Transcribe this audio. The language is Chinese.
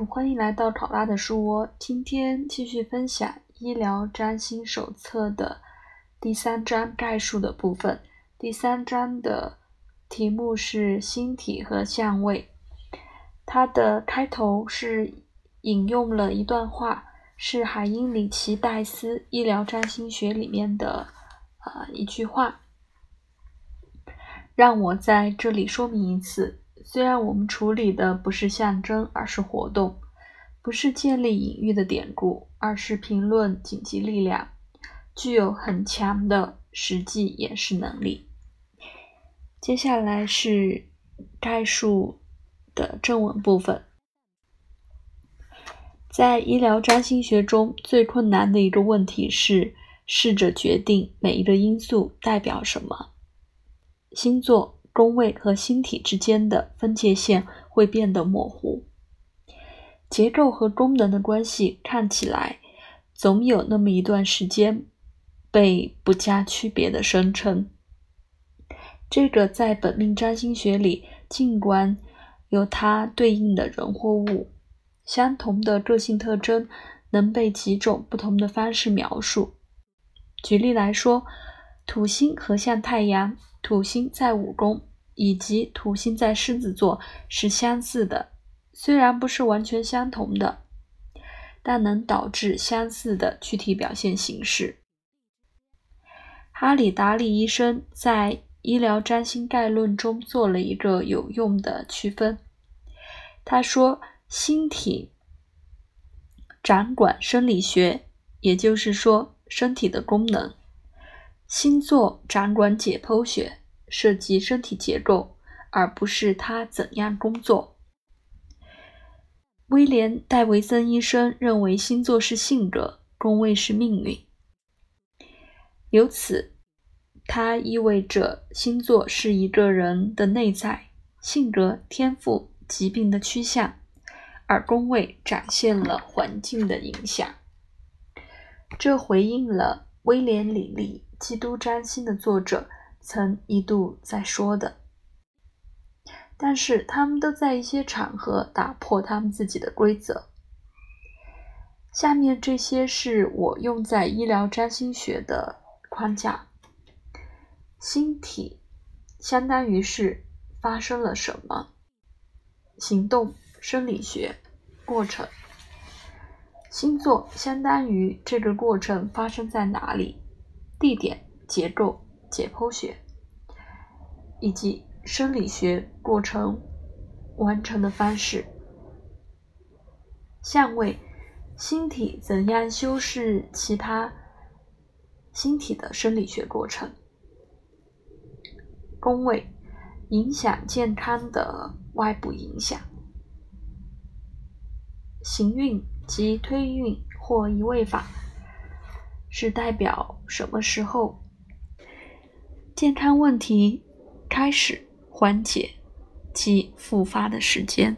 欢迎来到考拉的书窝。今天继续分享《医疗占星手册》的第三章概述的部分。第三章的题目是星体和相位。它的开头是引用了一段话，是海因里奇·戴斯《医疗占星学》里面的呃一句话。让我在这里说明一次。虽然我们处理的不是象征，而是活动；不是建立隐喻的典故，而是评论紧急力量，具有很强的实际演示能力。接下来是概述的正文部分。在医疗占星学中最困难的一个问题是，试着决定每一个因素代表什么。星座。宫位和星体之间的分界线会变得模糊，结构和功能的关系看起来总有那么一段时间被不加区别的生成。这个在本命占星学里，尽管有它对应的人或物，相同的个性特征能被几种不同的方式描述。举例来说，土星合向太阳。土星在五宫以及土星在狮子座是相似的，虽然不是完全相同的，但能导致相似的具体表现形式。哈里达利医生在《医疗占星概论》中做了一个有用的区分。他说：“星体掌管生理学，也就是说身体的功能。”星座掌管解剖学，涉及身体结构，而不是它怎样工作。威廉·戴维森医生认为星座是性格，宫位是命运。由此，它意味着星座是一个人的内在性格、天赋、疾病的趋向，而宫位展现了环境的影响。这回应了威廉·李利。《基督占星》的作者曾一度在说的，但是他们都在一些场合打破他们自己的规则。下面这些是我用在医疗占星学的框架：星体相当于是发生了什么行动、生理学过程；星座相当于这个过程发生在哪里。地点、结构、解剖学以及生理学过程完成的方式。相位，星体怎样修饰其他星体的生理学过程。宫位，影响健康的外部影响。行运及推运或移位法。是代表什么时候健康问题开始缓解及复发的时间。